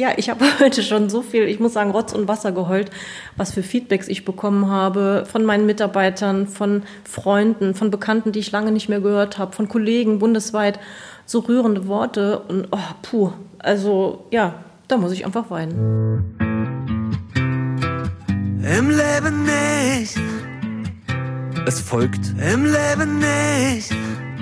Ja, ich habe heute schon so viel, ich muss sagen, Rotz und Wasser geheult, was für Feedbacks ich bekommen habe von meinen Mitarbeitern, von Freunden, von Bekannten, die ich lange nicht mehr gehört habe, von Kollegen bundesweit. So rührende Worte und oh, puh, also ja, da muss ich einfach weinen. Im Leben nicht. Es folgt Im Leben nicht.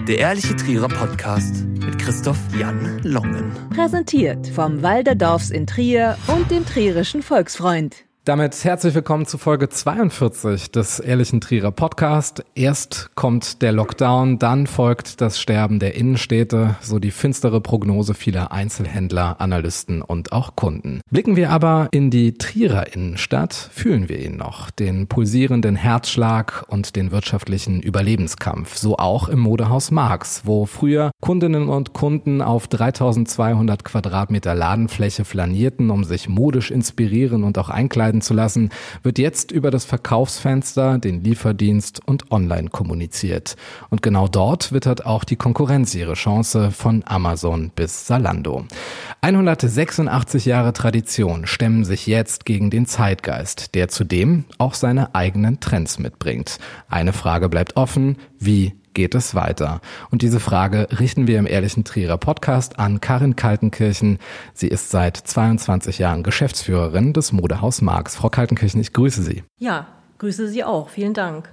der ehrliche Trierer Podcast Christoph Jan Longen. Präsentiert vom Walderdorfs in Trier und dem Trierischen Volksfreund. Damit herzlich willkommen zu Folge 42 des Ehrlichen Trierer Podcast. Erst kommt der Lockdown, dann folgt das Sterben der Innenstädte, so die finstere Prognose vieler Einzelhändler, Analysten und auch Kunden. Blicken wir aber in die Trierer Innenstadt, fühlen wir ihn noch, den pulsierenden Herzschlag und den wirtschaftlichen Überlebenskampf, so auch im Modehaus Marx, wo früher Kundinnen und Kunden auf 3200 Quadratmeter Ladenfläche flanierten, um sich modisch inspirieren und auch einkleiden zu lassen, wird jetzt über das Verkaufsfenster, den Lieferdienst und online kommuniziert. Und genau dort wittert auch die Konkurrenz ihre Chance von Amazon bis Zalando. 186 Jahre Tradition stemmen sich jetzt gegen den Zeitgeist, der zudem auch seine eigenen Trends mitbringt. Eine Frage bleibt offen, wie geht es weiter? Und diese Frage richten wir im Ehrlichen Trierer Podcast an Karin Kaltenkirchen. Sie ist seit 22 Jahren Geschäftsführerin des Modehaus Marx. Frau Kaltenkirchen, ich grüße Sie. Ja, grüße Sie auch. Vielen Dank.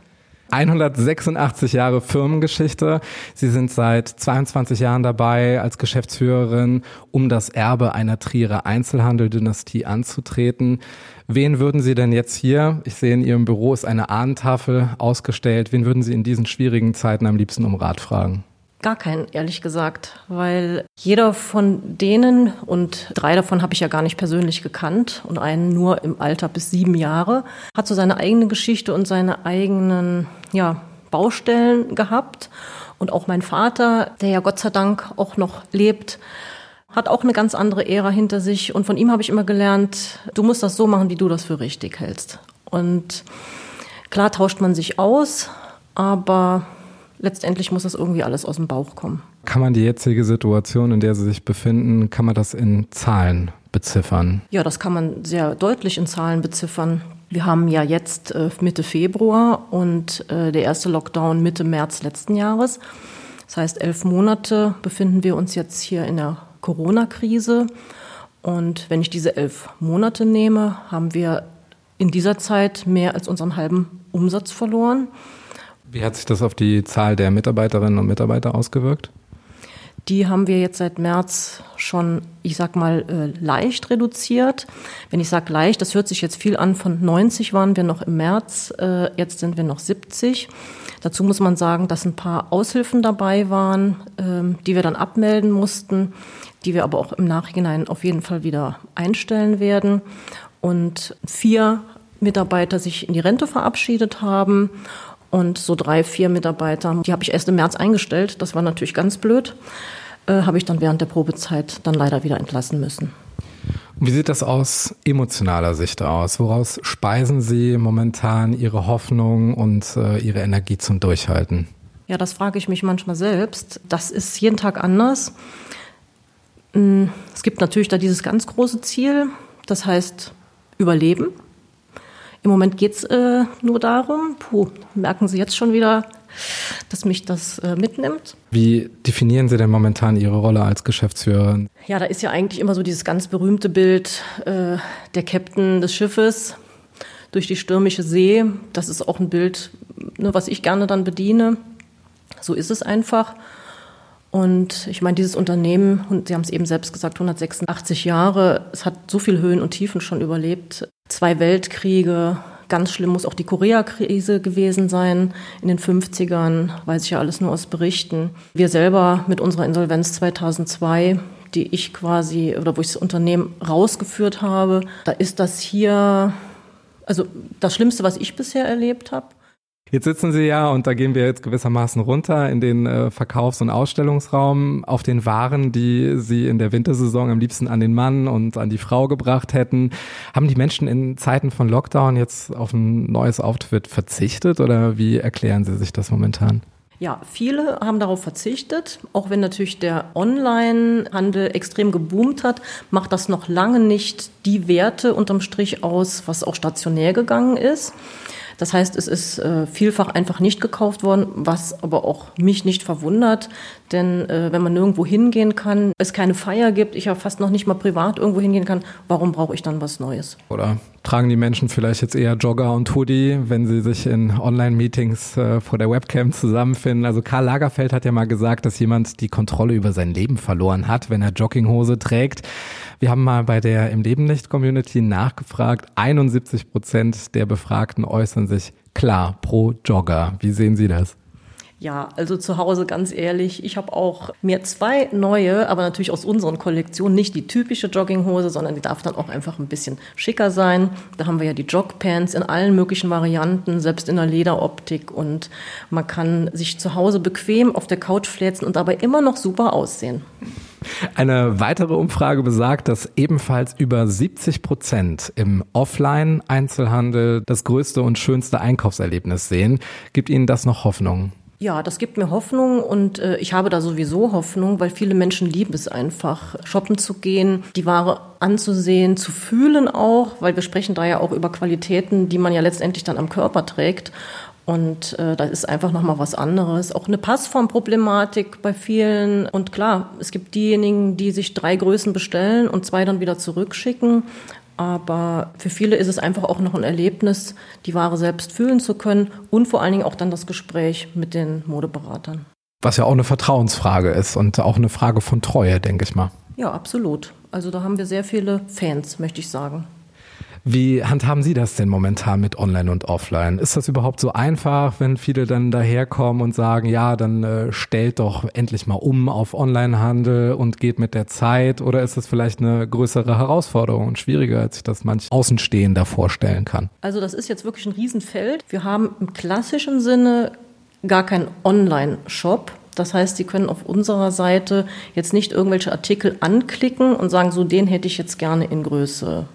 186 Jahre Firmengeschichte. Sie sind seit 22 Jahren dabei als Geschäftsführerin, um das Erbe einer Trierer Einzelhandeldynastie anzutreten. Wen würden Sie denn jetzt hier, ich sehe in Ihrem Büro ist eine Ahnentafel ausgestellt, wen würden Sie in diesen schwierigen Zeiten am liebsten um Rat fragen? Gar keinen, ehrlich gesagt, weil jeder von denen, und drei davon habe ich ja gar nicht persönlich gekannt und einen nur im Alter bis sieben Jahre, hat so seine eigene Geschichte und seine eigenen ja, Baustellen gehabt. Und auch mein Vater, der ja Gott sei Dank auch noch lebt, hat auch eine ganz andere Ära hinter sich. Und von ihm habe ich immer gelernt, du musst das so machen, wie du das für richtig hältst. Und klar tauscht man sich aus, aber letztendlich muss das irgendwie alles aus dem Bauch kommen. Kann man die jetzige Situation, in der Sie sich befinden, kann man das in Zahlen beziffern? Ja, das kann man sehr deutlich in Zahlen beziffern. Wir haben ja jetzt äh, Mitte Februar und äh, der erste Lockdown Mitte März letzten Jahres. Das heißt, elf Monate befinden wir uns jetzt hier in der Corona-Krise. Und wenn ich diese elf Monate nehme, haben wir in dieser Zeit mehr als unseren halben Umsatz verloren. Wie hat sich das auf die Zahl der Mitarbeiterinnen und Mitarbeiter ausgewirkt? Die haben wir jetzt seit März schon, ich sag mal, äh, leicht reduziert. Wenn ich sage leicht, das hört sich jetzt viel an. Von 90 waren wir noch im März, äh, jetzt sind wir noch 70. Dazu muss man sagen, dass ein paar Aushilfen dabei waren, ähm, die wir dann abmelden mussten, die wir aber auch im Nachhinein auf jeden Fall wieder einstellen werden. Und vier Mitarbeiter sich in die Rente verabschiedet haben und so drei, vier Mitarbeiter, die habe ich erst im März eingestellt. Das war natürlich ganz blöd. Äh, habe ich dann während der Probezeit dann leider wieder entlassen müssen. Wie sieht das aus emotionaler Sicht aus? Woraus speisen Sie momentan Ihre Hoffnung und äh, Ihre Energie zum Durchhalten? Ja, das frage ich mich manchmal selbst. Das ist jeden Tag anders. Mm, es gibt natürlich da dieses ganz große Ziel, das heißt Überleben. Im Moment geht es äh, nur darum, puh, merken Sie jetzt schon wieder, dass mich das äh, mitnimmt. Wie definieren Sie denn momentan Ihre Rolle als Geschäftsführerin? Ja, da ist ja eigentlich immer so dieses ganz berühmte Bild äh, der Captain des Schiffes durch die stürmische See. Das ist auch ein Bild, ne, was ich gerne dann bediene. So ist es einfach. Und ich meine, dieses Unternehmen, und Sie haben es eben selbst gesagt, 186 Jahre, es hat so viel Höhen und Tiefen schon überlebt zwei Weltkriege. Ganz schlimm muss auch die Korea-Krise gewesen sein in den 50ern, weiß ich ja alles nur aus Berichten. Wir selber mit unserer Insolvenz 2002, die ich quasi, oder wo ich das Unternehmen rausgeführt habe, da ist das hier, also das Schlimmste, was ich bisher erlebt habe. Jetzt sitzen Sie ja, und da gehen wir jetzt gewissermaßen runter in den äh, Verkaufs- und Ausstellungsraum auf den Waren, die Sie in der Wintersaison am liebsten an den Mann und an die Frau gebracht hätten. Haben die Menschen in Zeiten von Lockdown jetzt auf ein neues Outfit verzichtet oder wie erklären Sie sich das momentan? Ja, viele haben darauf verzichtet. Auch wenn natürlich der Online-Handel extrem geboomt hat, macht das noch lange nicht die Werte unterm Strich aus, was auch stationär gegangen ist. Das heißt, es ist äh, vielfach einfach nicht gekauft worden, was aber auch mich nicht verwundert. Denn äh, wenn man nirgendwo hingehen kann, es keine Feier gibt, ich ja fast noch nicht mal privat irgendwo hingehen kann, warum brauche ich dann was Neues? Oder tragen die Menschen vielleicht jetzt eher Jogger und Hoodie, wenn sie sich in Online-Meetings äh, vor der Webcam zusammenfinden? Also Karl Lagerfeld hat ja mal gesagt, dass jemand die Kontrolle über sein Leben verloren hat, wenn er Jogginghose trägt. Wir haben mal bei der Im Leben nicht Community nachgefragt. 71 Prozent der Befragten äußern sich klar pro Jogger. Wie sehen Sie das? Ja, also zu Hause ganz ehrlich, ich habe auch mir zwei neue, aber natürlich aus unseren Kollektionen, nicht die typische Jogginghose, sondern die darf dann auch einfach ein bisschen schicker sein. Da haben wir ja die Jogpants in allen möglichen Varianten, selbst in der Lederoptik und man kann sich zu Hause bequem auf der Couch fläzen und dabei immer noch super aussehen. Eine weitere Umfrage besagt, dass ebenfalls über 70 Prozent im Offline-Einzelhandel das größte und schönste Einkaufserlebnis sehen. Gibt Ihnen das noch Hoffnung? Ja, das gibt mir Hoffnung und äh, ich habe da sowieso Hoffnung, weil viele Menschen lieben es einfach, shoppen zu gehen, die Ware anzusehen, zu fühlen auch, weil wir sprechen da ja auch über Qualitäten, die man ja letztendlich dann am Körper trägt. Und äh, das ist einfach nochmal was anderes. Auch eine Passformproblematik bei vielen. Und klar, es gibt diejenigen, die sich drei Größen bestellen und zwei dann wieder zurückschicken. Aber für viele ist es einfach auch noch ein Erlebnis, die Ware selbst fühlen zu können und vor allen Dingen auch dann das Gespräch mit den Modeberatern. Was ja auch eine Vertrauensfrage ist und auch eine Frage von Treue, denke ich mal. Ja, absolut. Also da haben wir sehr viele Fans, möchte ich sagen. Wie handhaben Sie das denn momentan mit Online und Offline? Ist das überhaupt so einfach, wenn viele dann daherkommen und sagen, ja, dann äh, stellt doch endlich mal um auf Onlinehandel und geht mit der Zeit? Oder ist das vielleicht eine größere Herausforderung und schwieriger, als sich das manch Außenstehender vorstellen kann? Also das ist jetzt wirklich ein Riesenfeld. Wir haben im klassischen Sinne gar keinen Online-Shop. Das heißt, Sie können auf unserer Seite jetzt nicht irgendwelche Artikel anklicken und sagen, so den hätte ich jetzt gerne in Größe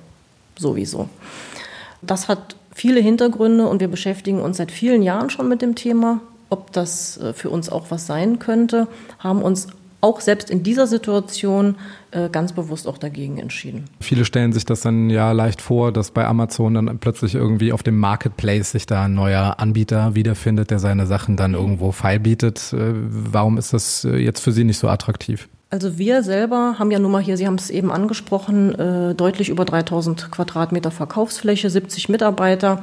sowieso. Das hat viele Hintergründe und wir beschäftigen uns seit vielen Jahren schon mit dem Thema. Ob das äh, für uns auch was sein könnte, haben uns auch selbst in dieser Situation äh, ganz bewusst auch dagegen entschieden. Viele stellen sich das dann ja leicht vor, dass bei Amazon dann plötzlich irgendwie auf dem Marketplace sich da ein neuer Anbieter wiederfindet, der seine Sachen dann irgendwo feilbietet. Äh, warum ist das jetzt für Sie nicht so attraktiv? Also wir selber haben ja nun mal hier, Sie haben es eben angesprochen, äh, deutlich über 3000 Quadratmeter Verkaufsfläche, 70 Mitarbeiter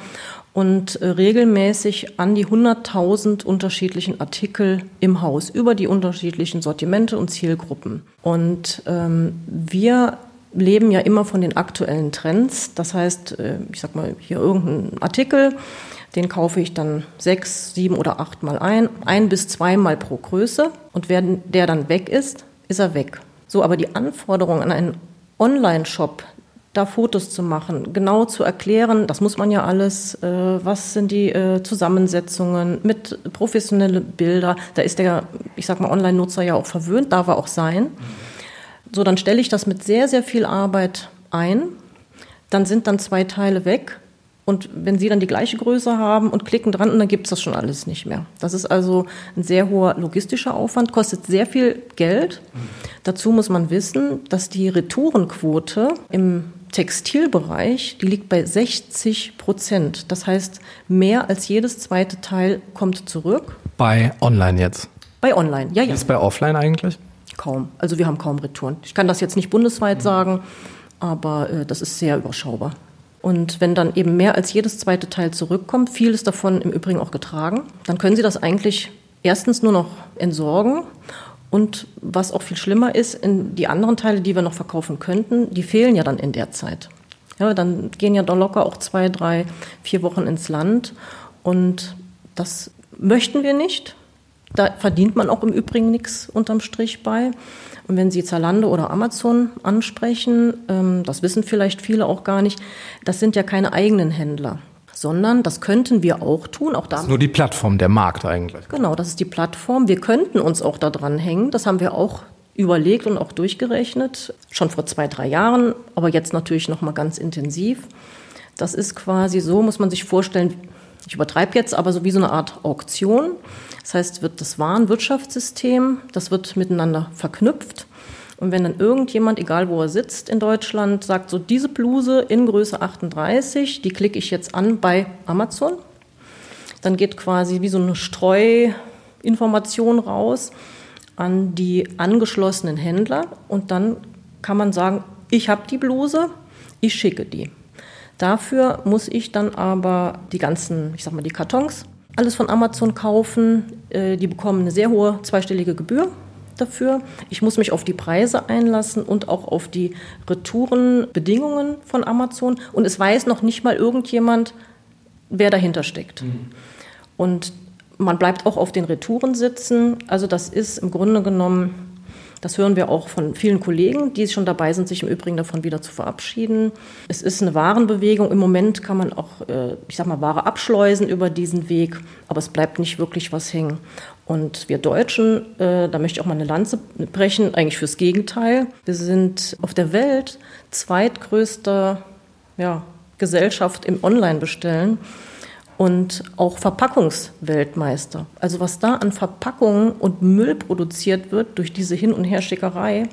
und äh, regelmäßig an die 100.000 unterschiedlichen Artikel im Haus über die unterschiedlichen Sortimente und Zielgruppen. Und ähm, wir leben ja immer von den aktuellen Trends. Das heißt, äh, ich sag mal hier irgendein Artikel, den kaufe ich dann sechs, sieben oder acht Mal ein, ein bis zweimal pro Größe. Und wenn der dann weg ist, ist er weg. So, aber die Anforderung an einen Online-Shop, da Fotos zu machen, genau zu erklären, das muss man ja alles, äh, was sind die äh, Zusammensetzungen mit professionelle Bilder, da ist der, ich sag mal, Online-Nutzer ja auch verwöhnt, darf er auch sein. So, dann stelle ich das mit sehr, sehr viel Arbeit ein, dann sind dann zwei Teile weg und wenn Sie dann die gleiche Größe haben und klicken dran, und dann gibt es das schon alles nicht mehr. Das ist also ein sehr hoher logistischer Aufwand, kostet sehr viel Geld. Dazu muss man wissen, dass die Retourenquote im Textilbereich, die liegt bei 60 Prozent. Das heißt, mehr als jedes zweite Teil kommt zurück. Bei Online jetzt? Bei Online, ja, ja. Ist bei Offline eigentlich? Kaum. Also wir haben kaum Retouren. Ich kann das jetzt nicht bundesweit sagen, aber äh, das ist sehr überschaubar. Und wenn dann eben mehr als jedes zweite Teil zurückkommt, vieles davon im Übrigen auch getragen, dann können Sie das eigentlich erstens nur noch entsorgen und was auch viel schlimmer ist, die anderen Teile, die wir noch verkaufen könnten, die fehlen ja dann in der Zeit. Ja, dann gehen ja doch locker auch zwei, drei, vier Wochen ins Land und das möchten wir nicht. Da verdient man auch im Übrigen nichts unterm Strich bei. Und wenn Sie Zalando oder Amazon ansprechen, ähm, das wissen vielleicht viele auch gar nicht, das sind ja keine eigenen Händler sondern das könnten wir auch tun. Auch das ist nur die Plattform, der Markt eigentlich. Genau, das ist die Plattform. Wir könnten uns auch da dran hängen. Das haben wir auch überlegt und auch durchgerechnet, schon vor zwei, drei Jahren, aber jetzt natürlich noch mal ganz intensiv. Das ist quasi so, muss man sich vorstellen, ich übertreibe jetzt, aber so wie so eine Art Auktion. Das heißt, wird das Warenwirtschaftssystem, das wird miteinander verknüpft. Und wenn dann irgendjemand, egal wo er sitzt in Deutschland, sagt, so diese Bluse in Größe 38, die klicke ich jetzt an bei Amazon, dann geht quasi wie so eine Streuinformation raus an die angeschlossenen Händler und dann kann man sagen, ich habe die Bluse, ich schicke die. Dafür muss ich dann aber die ganzen, ich sag mal, die Kartons, alles von Amazon kaufen. Äh, die bekommen eine sehr hohe zweistellige Gebühr dafür. Ich muss mich auf die Preise einlassen und auch auf die Retourenbedingungen von Amazon. Und es weiß noch nicht mal irgendjemand, wer dahinter steckt. Mhm. Und man bleibt auch auf den Retouren sitzen. Also das ist im Grunde genommen das hören wir auch von vielen Kollegen, die schon dabei sind, sich im Übrigen davon wieder zu verabschieden. Es ist eine Warenbewegung. Im Moment kann man auch, äh, ich sag mal, Ware abschleusen über diesen Weg, aber es bleibt nicht wirklich was hängen. Und wir Deutschen, äh, da möchte ich auch mal eine Lanze brechen, eigentlich fürs Gegenteil. Wir sind auf der Welt zweitgrößte ja, Gesellschaft im Online-Bestellen und auch Verpackungsweltmeister. Also was da an Verpackungen und Müll produziert wird durch diese Hin- und Herschickerei,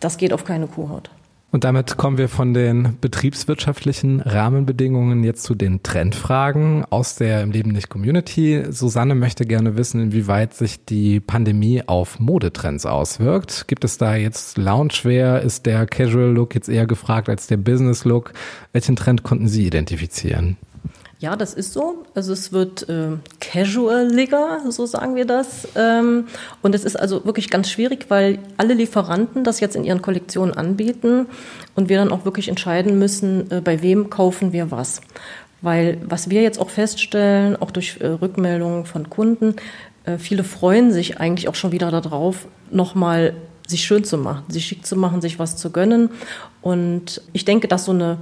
das geht auf keine Kuhhaut. Und damit kommen wir von den betriebswirtschaftlichen Rahmenbedingungen jetzt zu den Trendfragen aus der im Leben nicht Community. Susanne möchte gerne wissen, inwieweit sich die Pandemie auf Modetrends auswirkt. Gibt es da jetzt Loungewear? Ist der Casual Look jetzt eher gefragt als der Business Look? Welchen Trend konnten Sie identifizieren? Ja, das ist so. Also es wird äh, casualiger, so sagen wir das. Ähm, und es ist also wirklich ganz schwierig, weil alle Lieferanten das jetzt in ihren Kollektionen anbieten und wir dann auch wirklich entscheiden müssen, äh, bei wem kaufen wir was. Weil was wir jetzt auch feststellen, auch durch äh, Rückmeldungen von Kunden, äh, viele freuen sich eigentlich auch schon wieder darauf, nochmal sich schön zu machen, sich schick zu machen, sich was zu gönnen. Und ich denke, dass so eine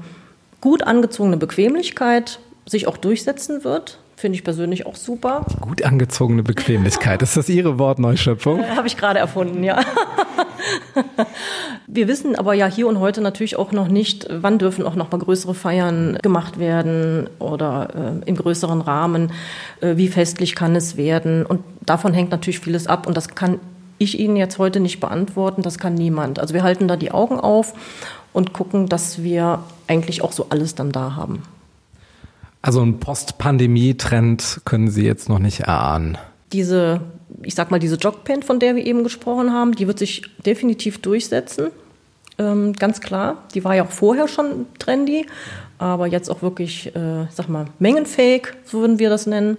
gut angezogene Bequemlichkeit sich auch durchsetzen wird. Finde ich persönlich auch super. Gut angezogene Bequemlichkeit. Ist das Ihre Wortneuschöpfung? Äh, Habe ich gerade erfunden, ja. Wir wissen aber ja hier und heute natürlich auch noch nicht, wann dürfen auch noch mal größere Feiern gemacht werden oder äh, im größeren Rahmen. Äh, wie festlich kann es werden? Und davon hängt natürlich vieles ab. Und das kann ich Ihnen jetzt heute nicht beantworten. Das kann niemand. Also wir halten da die Augen auf und gucken, dass wir eigentlich auch so alles dann da haben. Also ein Post-Pandemie-Trend können Sie jetzt noch nicht erahnen. Diese, ich sag mal, diese Jogpen, von der wir eben gesprochen haben, die wird sich definitiv durchsetzen. Ähm, ganz klar. Die war ja auch vorher schon trendy, aber jetzt auch wirklich, äh, sag mal, mengenfähig, so würden wir das nennen.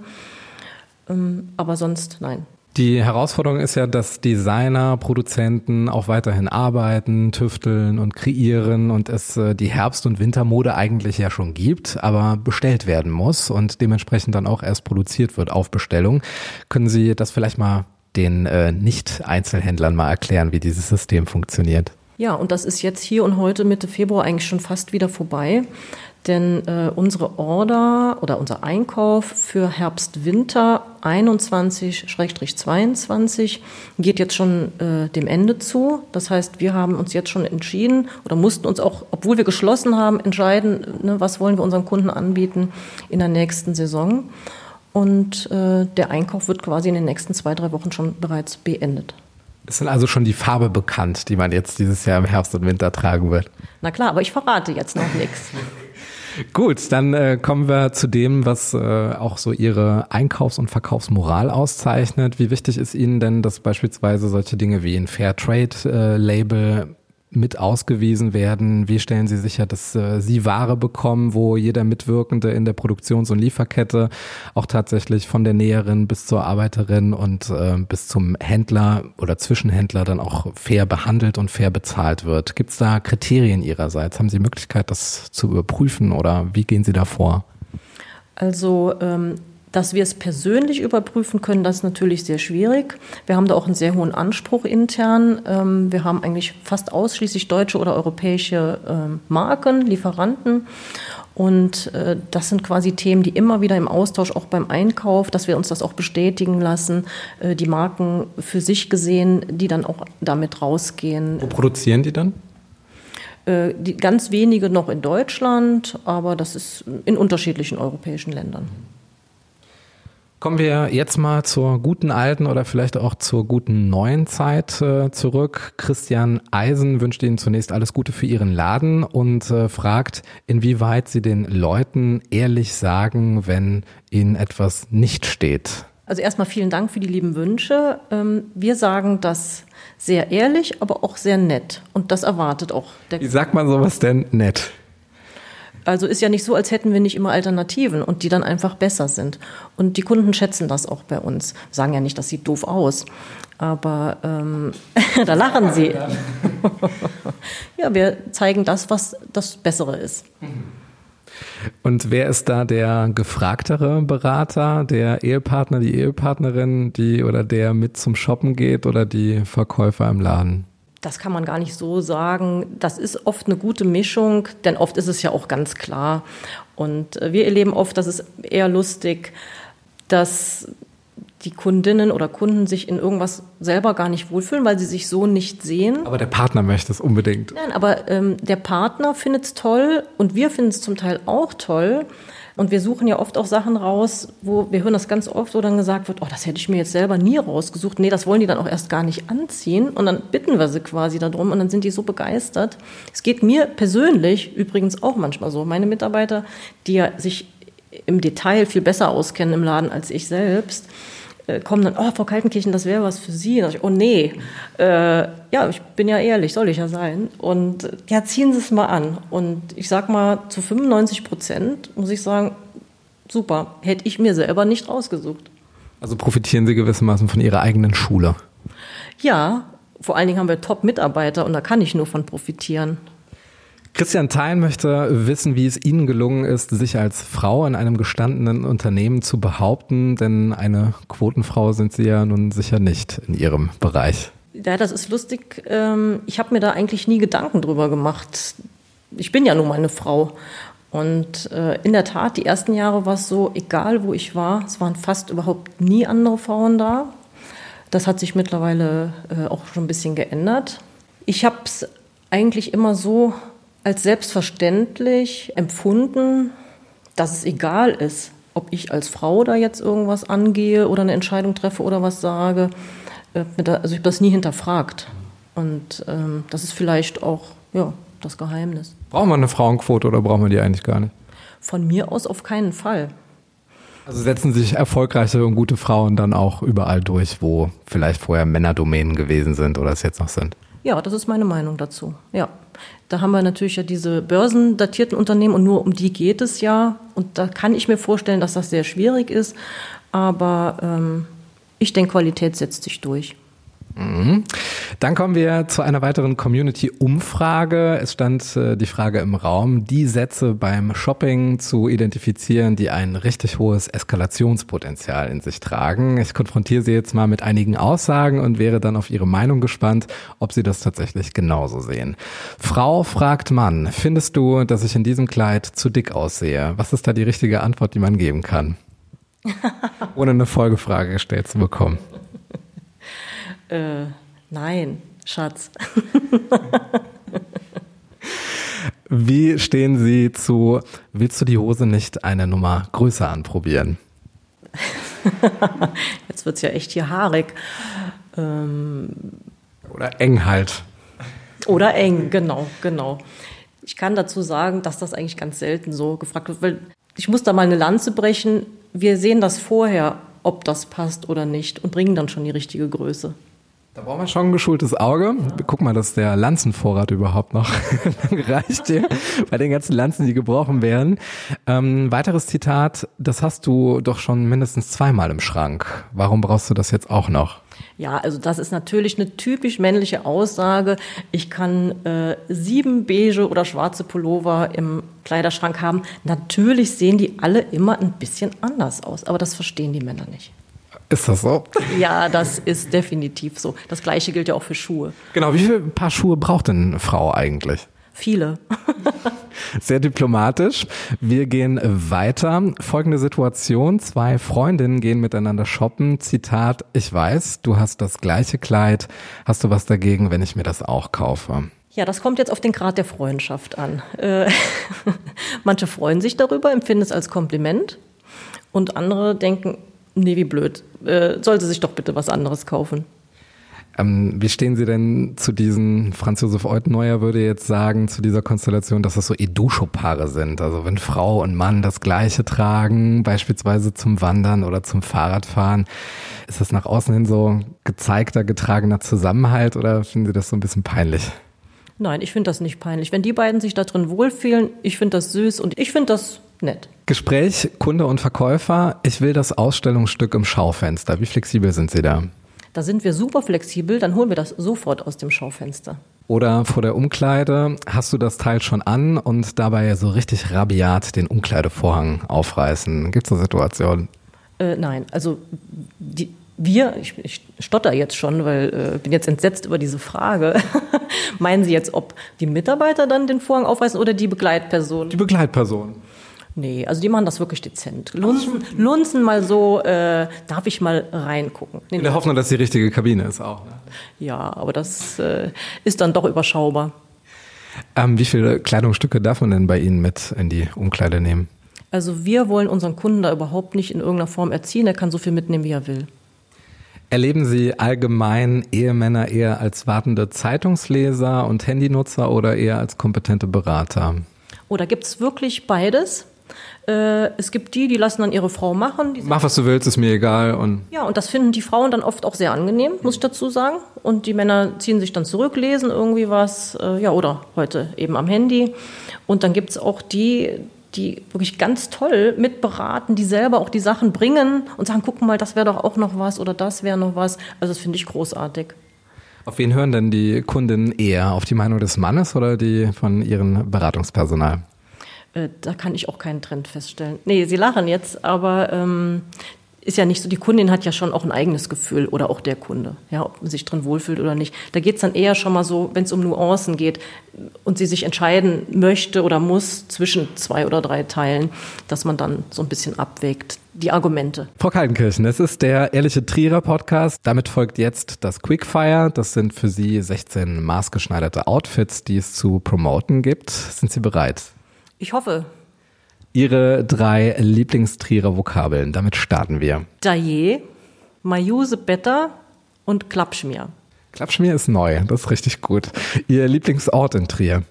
Ähm, aber sonst nein. Die Herausforderung ist ja, dass Designer, Produzenten auch weiterhin arbeiten, tüfteln und kreieren und es äh, die Herbst- und Wintermode eigentlich ja schon gibt, aber bestellt werden muss und dementsprechend dann auch erst produziert wird auf Bestellung. Können Sie das vielleicht mal den äh, Nicht-Einzelhändlern mal erklären, wie dieses System funktioniert? Ja, und das ist jetzt hier und heute Mitte Februar eigentlich schon fast wieder vorbei. Denn äh, unsere Order oder unser Einkauf für Herbst-Winter 21-22 geht jetzt schon äh, dem Ende zu. Das heißt, wir haben uns jetzt schon entschieden oder mussten uns auch, obwohl wir geschlossen haben, entscheiden, ne, was wollen wir unseren Kunden anbieten in der nächsten Saison. Und äh, der Einkauf wird quasi in den nächsten zwei, drei Wochen schon bereits beendet. Ist dann also schon die Farbe bekannt, die man jetzt dieses Jahr im Herbst und Winter tragen wird? Na klar, aber ich verrate jetzt noch nichts. Gut, dann äh, kommen wir zu dem, was äh, auch so Ihre Einkaufs- und Verkaufsmoral auszeichnet. Wie wichtig ist Ihnen denn, dass beispielsweise solche Dinge wie ein Fairtrade-Label mit ausgewiesen werden? Wie stellen Sie sicher, dass äh, Sie Ware bekommen, wo jeder Mitwirkende in der Produktions- und Lieferkette auch tatsächlich von der Näherin bis zur Arbeiterin und äh, bis zum Händler oder Zwischenhändler dann auch fair behandelt und fair bezahlt wird? Gibt es da Kriterien Ihrerseits? Haben Sie Möglichkeit, das zu überprüfen oder wie gehen Sie da vor? Also ähm, dass wir es persönlich überprüfen können, das ist natürlich sehr schwierig. Wir haben da auch einen sehr hohen Anspruch intern. Ähm, wir haben eigentlich fast ausschließlich deutsche oder europäische ähm, Marken, Lieferanten. Und äh, das sind quasi Themen, die immer wieder im Austausch, auch beim Einkauf, dass wir uns das auch bestätigen lassen, äh, die Marken für sich gesehen, die dann auch damit rausgehen. Wo produzieren die dann? Äh, die ganz wenige noch in Deutschland, aber das ist in unterschiedlichen europäischen Ländern. Kommen wir jetzt mal zur guten alten oder vielleicht auch zur guten neuen Zeit äh, zurück. Christian Eisen wünscht Ihnen zunächst alles Gute für Ihren Laden und äh, fragt, inwieweit Sie den Leuten ehrlich sagen, wenn Ihnen etwas nicht steht. Also erstmal vielen Dank für die lieben Wünsche. Ähm, wir sagen das sehr ehrlich, aber auch sehr nett. Und das erwartet auch der Wie sagt man sowas denn nett? Also ist ja nicht so, als hätten wir nicht immer Alternativen und die dann einfach besser sind. Und die Kunden schätzen das auch bei uns. Sagen ja nicht, das sieht doof aus. Aber ähm, da lachen sie. ja, wir zeigen das, was das Bessere ist. Und wer ist da der gefragtere Berater, der Ehepartner, die Ehepartnerin, die oder der mit zum Shoppen geht oder die Verkäufer im Laden? Das kann man gar nicht so sagen. Das ist oft eine gute Mischung, denn oft ist es ja auch ganz klar. Und äh, wir erleben oft, das ist eher lustig, dass die Kundinnen oder Kunden sich in irgendwas selber gar nicht wohlfühlen, weil sie sich so nicht sehen. Aber der Partner möchte es unbedingt. Nein, aber ähm, der Partner findet es toll und wir finden es zum Teil auch toll. Und wir suchen ja oft auch Sachen raus, wo wir hören das ganz oft, wo dann gesagt wird, oh, das hätte ich mir jetzt selber nie rausgesucht. Nee, das wollen die dann auch erst gar nicht anziehen. Und dann bitten wir sie quasi darum und dann sind die so begeistert. Es geht mir persönlich übrigens auch manchmal so. Meine Mitarbeiter, die ja sich im Detail viel besser auskennen im Laden als ich selbst, äh, kommen dann, oh, Frau Kaltenkirchen, das wäre was für Sie. Ich, oh nee, äh, ja, ich bin ja ehrlich, soll ich ja sein. Und äh, ja, ziehen Sie es mal an. Und ich sag mal, zu 95 Prozent muss ich sagen, super, hätte ich mir selber nicht rausgesucht. Also profitieren Sie gewissermaßen von Ihrer eigenen Schule? Ja, vor allen Dingen haben wir Top-Mitarbeiter und da kann ich nur von profitieren. Christian Thein möchte wissen, wie es Ihnen gelungen ist, sich als Frau in einem gestandenen Unternehmen zu behaupten, denn eine Quotenfrau sind Sie ja nun sicher nicht in Ihrem Bereich. Ja, das ist lustig. Ähm, ich habe mir da eigentlich nie Gedanken drüber gemacht. Ich bin ja nun mal eine Frau. Und äh, in der Tat, die ersten Jahre war es so, egal wo ich war, es waren fast überhaupt nie andere Frauen da. Das hat sich mittlerweile äh, auch schon ein bisschen geändert. Ich habe es eigentlich immer so als selbstverständlich empfunden, dass es egal ist, ob ich als Frau da jetzt irgendwas angehe oder eine Entscheidung treffe oder was sage. Äh, also ich habe das nie hinterfragt. Und ähm, das ist vielleicht auch ja, das Geheimnis. Brauchen wir eine Frauenquote oder brauchen wir die eigentlich gar nicht? Von mir aus auf keinen Fall. Also setzen sich erfolgreiche und gute Frauen dann auch überall durch, wo vielleicht vorher Männerdomänen gewesen sind oder es jetzt noch sind? Ja, das ist meine Meinung dazu. Ja. Da haben wir natürlich ja diese börsendatierten Unternehmen und nur um die geht es ja. Und da kann ich mir vorstellen, dass das sehr schwierig ist. Aber ähm, ich denke, Qualität setzt sich durch. Mhm. Dann kommen wir zu einer weiteren Community-Umfrage. Es stand äh, die Frage im Raum, die Sätze beim Shopping zu identifizieren, die ein richtig hohes Eskalationspotenzial in sich tragen. Ich konfrontiere Sie jetzt mal mit einigen Aussagen und wäre dann auf Ihre Meinung gespannt, ob Sie das tatsächlich genauso sehen. Frau fragt Mann, findest du, dass ich in diesem Kleid zu dick aussehe? Was ist da die richtige Antwort, die man geben kann? Ohne eine Folgefrage gestellt zu bekommen. Äh, nein, Schatz. Wie stehen Sie zu, willst du die Hose nicht eine Nummer größer anprobieren? Jetzt wird es ja echt hier haarig. Ähm, Oder eng halt. Oder eng, genau, genau. Ich kann dazu sagen, dass das eigentlich ganz selten so gefragt wird, weil ich muss da mal eine Lanze brechen. Wir sehen das vorher, ob das passt oder nicht und bringen dann schon die richtige Größe. Da brauchen wir schon ein geschultes Auge. Guck mal, dass der Lanzenvorrat überhaupt noch reicht hier bei den ganzen Lanzen, die gebrochen werden. Ähm, weiteres Zitat, das hast du doch schon mindestens zweimal im Schrank. Warum brauchst du das jetzt auch noch? Ja, also das ist natürlich eine typisch männliche Aussage. Ich kann äh, sieben beige oder schwarze Pullover im Kleiderschrank haben. Natürlich sehen die alle immer ein bisschen anders aus, aber das verstehen die Männer nicht. Ist das so? Ja, das ist definitiv so. Das gleiche gilt ja auch für Schuhe. Genau, wie viele Paar Schuhe braucht denn eine Frau eigentlich? Viele. Sehr diplomatisch. Wir gehen weiter. Folgende Situation. Zwei Freundinnen gehen miteinander shoppen. Zitat, ich weiß, du hast das gleiche Kleid. Hast du was dagegen, wenn ich mir das auch kaufe? Ja, das kommt jetzt auf den Grad der Freundschaft an. Äh, manche freuen sich darüber, empfinden es als Kompliment und andere denken, Nee, wie blöd. Äh, sollte sich doch bitte was anderes kaufen. Ähm, wie stehen Sie denn zu diesen, Franz Josef Eutheneuer würde jetzt sagen, zu dieser Konstellation, dass das so Eduscho-Paare sind? Also wenn Frau und Mann das Gleiche tragen, beispielsweise zum Wandern oder zum Fahrradfahren, ist das nach außen hin so gezeigter, getragener Zusammenhalt oder finden Sie das so ein bisschen peinlich? Nein, ich finde das nicht peinlich. Wenn die beiden sich da drin wohlfühlen, ich finde das süß und ich finde das nett. Gespräch, Kunde und Verkäufer. Ich will das Ausstellungsstück im Schaufenster. Wie flexibel sind Sie da? Da sind wir super flexibel, dann holen wir das sofort aus dem Schaufenster. Oder vor der Umkleide hast du das Teil schon an und dabei so richtig rabiat den Umkleidevorhang aufreißen. Gibt es eine Situation? Äh, nein, also die, wir, ich, ich stotter jetzt schon, weil äh, bin jetzt entsetzt über diese Frage. Meinen Sie jetzt, ob die Mitarbeiter dann den Vorhang aufreißen oder die Begleitperson? Die Begleitperson. Nee, also die machen das wirklich dezent. Lunzen, lunzen mal so, äh, darf ich mal reingucken. Nee, In der Hoffnung, dass die richtige Kabine ist auch. Ne? Ja, aber das äh, ist dann doch überschaubar. Ähm, wie viele Kleidungsstücke darf man denn bei Ihnen mit in die Umkleide nehmen? Also wir wollen unseren Kunden da überhaupt nicht in irgendeiner Form erziehen. Er kann so viel mitnehmen, wie er will. Erleben Sie allgemein Ehemänner eher als wartende Zeitungsleser und Handynutzer oder eher als kompetente Berater? Oder gibt es wirklich beides? Äh, es gibt die, die lassen dann ihre Frau machen. Die Mach, was du willst, ist mir egal. Und ja, und das finden die Frauen dann oft auch sehr angenehm, muss ich dazu sagen. Und die Männer ziehen sich dann zurück, lesen irgendwie was, äh, ja, oder heute eben am Handy. Und dann gibt es auch die, die wirklich ganz toll mitberaten, die selber auch die Sachen bringen und sagen, guck mal, das wäre doch auch noch was oder das wäre noch was. Also das finde ich großartig. Auf wen hören denn die Kundinnen eher? Auf die Meinung des Mannes oder die von ihrem Beratungspersonal? Äh, da kann ich auch keinen Trend feststellen. Nee, Sie lachen jetzt, aber ähm, ist ja nicht so, die Kundin hat ja schon auch ein eigenes Gefühl oder auch der Kunde, ja, ob man sich drin wohlfühlt oder nicht. Da geht es dann eher schon mal so, wenn es um Nuancen geht und sie sich entscheiden möchte oder muss zwischen zwei oder drei Teilen, dass man dann so ein bisschen abwägt, die Argumente. Frau Kaltenkirchen, es ist der Ehrliche Trierer Podcast. Damit folgt jetzt das Quickfire. Das sind für Sie 16 maßgeschneiderte Outfits, die es zu promoten gibt. Sind Sie bereit? Ich hoffe. Ihre drei Lieblingstrierer Vokabeln. Damit starten wir. Daje, Majuse Better und Klappschmier. Klappschmier ist neu, das ist richtig gut. Ihr Lieblingsort in Trier?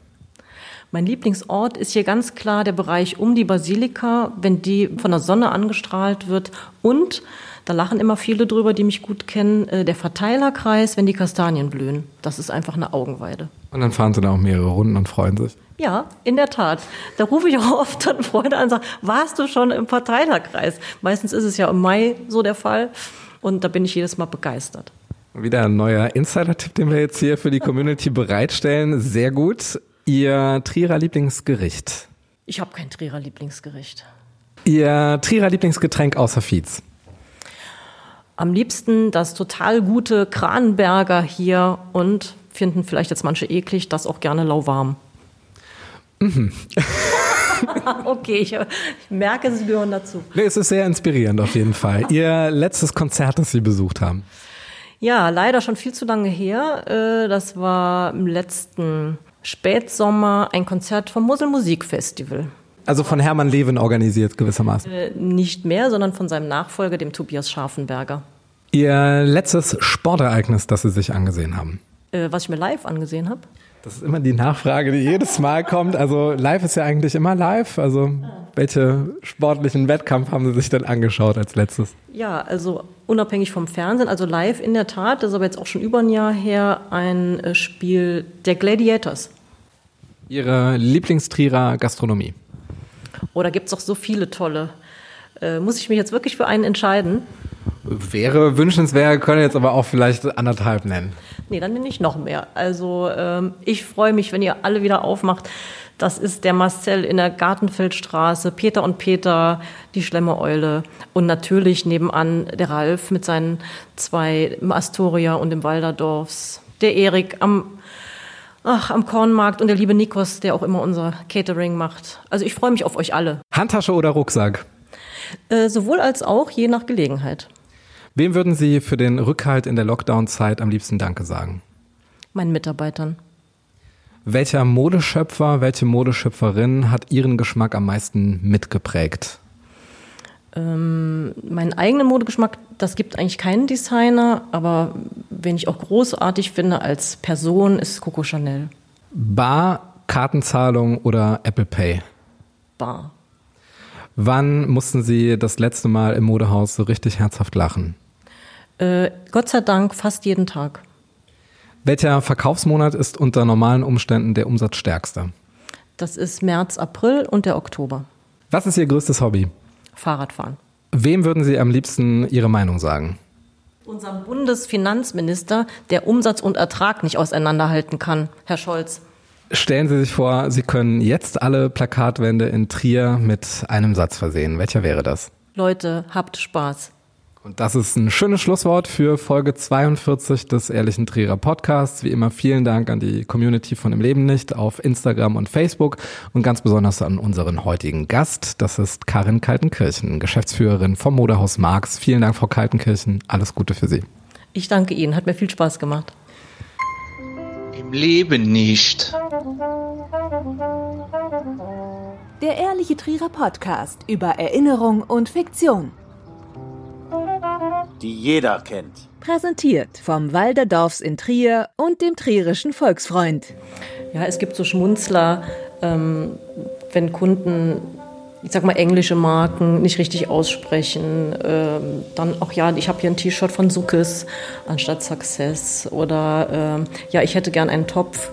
Mein Lieblingsort ist hier ganz klar der Bereich um die Basilika, wenn die von der Sonne angestrahlt wird und da lachen immer viele drüber, die mich gut kennen. äh, Der Verteilerkreis, wenn die Kastanien blühen. Das ist einfach eine Augenweide. Und dann fahren sie da auch mehrere Runden und freuen sich. Ja, in der Tat. Da rufe ich auch oft dann Freunde an und sage, warst du schon im Verteilerkreis? Meistens ist es ja im Mai so der Fall. Und da bin ich jedes Mal begeistert. Wieder ein neuer Insider-Tipp, den wir jetzt hier für die Community bereitstellen. Sehr gut. Ihr Trierer Lieblingsgericht. Ich habe kein Trierer Lieblingsgericht. Ihr Trierer Lieblingsgetränk außer Fietz. Am liebsten das total gute Kranenberger hier und finden vielleicht jetzt manche eklig, das auch gerne lauwarm. okay, ich, ich merke, Sie gehören dazu. Nee, es ist sehr inspirierend auf jeden Fall. Ihr letztes Konzert, das Sie besucht haben. Ja, leider schon viel zu lange her. Äh, Das war im letzten Spätsommer ein Konzert vom Mosel Musikfestival. Also von Hermann Levin organisiert gewissermaßen. Äh, Nicht mehr, sondern von seinem Nachfolger, dem Tobias Scharfenberger. Ihr letztes Sportereignis, das Sie sich angesehen haben. Äh, Was ich mir live angesehen habe. Das ist immer die Nachfrage, die jedes Mal kommt. Also live ist ja eigentlich immer live. Also welche sportlichen Wettkampf haben Sie sich denn angeschaut als letztes? Ja, also unabhängig vom Fernsehen, also live in der Tat, das ist aber jetzt auch schon über ein Jahr her, ein äh, Spiel der Gladiators. Ihre Lieblingstrierer Gastronomie. Oh, da gibt es auch so viele tolle. Äh, muss ich mich jetzt wirklich für einen entscheiden? Wäre wünschenswert, können jetzt aber auch vielleicht anderthalb nennen. Nee, dann nenne ich noch mehr. Also ähm, ich freue mich, wenn ihr alle wieder aufmacht. Das ist der Marcel in der Gartenfeldstraße, Peter und Peter, die Schlemmereule und natürlich nebenan der Ralf mit seinen zwei im Astoria und im Walderdorfs, der Erik am, ach, am Kornmarkt und der liebe Nikos, der auch immer unser Catering macht. Also ich freue mich auf euch alle. Handtasche oder Rucksack? Äh, sowohl als auch, je nach Gelegenheit. Wem würden Sie für den Rückhalt in der Lockdown-Zeit am liebsten Danke sagen? Meinen Mitarbeitern. Welcher Modeschöpfer, welche Modeschöpferin hat Ihren Geschmack am meisten mitgeprägt? Ähm, meinen eigenen Modegeschmack, das gibt eigentlich keinen Designer, aber wen ich auch großartig finde als Person, ist Coco Chanel. Bar, Kartenzahlung oder Apple Pay? Bar. Wann mussten Sie das letzte Mal im Modehaus so richtig herzhaft lachen? Äh, Gott sei Dank fast jeden Tag. Welcher Verkaufsmonat ist unter normalen Umständen der umsatzstärkste? Das ist März, April und der Oktober. Was ist Ihr größtes Hobby? Fahrradfahren. Wem würden Sie am liebsten Ihre Meinung sagen? Unserem Bundesfinanzminister, der Umsatz und Ertrag nicht auseinanderhalten kann, Herr Scholz. Stellen Sie sich vor, Sie können jetzt alle Plakatwände in Trier mit einem Satz versehen. Welcher wäre das? Leute, habt Spaß. Und das ist ein schönes Schlusswort für Folge 42 des Ehrlichen Trierer Podcasts. Wie immer vielen Dank an die Community von Im Leben nicht auf Instagram und Facebook und ganz besonders an unseren heutigen Gast. Das ist Karin Kaltenkirchen, Geschäftsführerin vom Modehaus Marx. Vielen Dank, Frau Kaltenkirchen. Alles Gute für Sie. Ich danke Ihnen, hat mir viel Spaß gemacht. Im Leben nicht. Der Ehrliche Trierer Podcast über Erinnerung und Fiktion. Die jeder kennt. Präsentiert vom Walderdorfs in Trier und dem Trierischen Volksfreund. Ja, es gibt so Schmunzler, ähm, wenn Kunden, ich sag mal, englische Marken nicht richtig aussprechen. Ähm, dann auch, ja, ich habe hier ein T-Shirt von Sukkes anstatt Success. Oder ähm, ja, ich hätte gern einen Topf.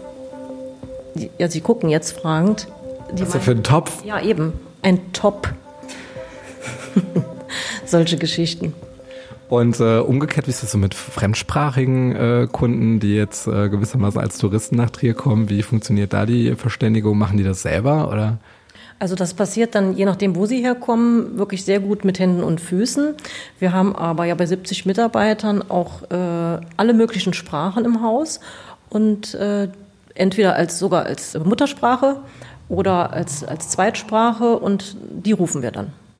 Ja, Sie gucken jetzt fragend. Die Was ist das für ein Topf? Ja, eben. Ein Top. Solche Geschichten. Und äh, umgekehrt, wie ist das so mit fremdsprachigen äh, Kunden, die jetzt äh, gewissermaßen als Touristen nach Trier kommen? Wie funktioniert da die Verständigung? Machen die das selber oder? Also das passiert dann, je nachdem, wo sie herkommen, wirklich sehr gut mit Händen und Füßen. Wir haben aber ja bei 70 Mitarbeitern auch äh, alle möglichen Sprachen im Haus und äh, entweder als sogar als Muttersprache oder als, als Zweitsprache und die rufen wir dann.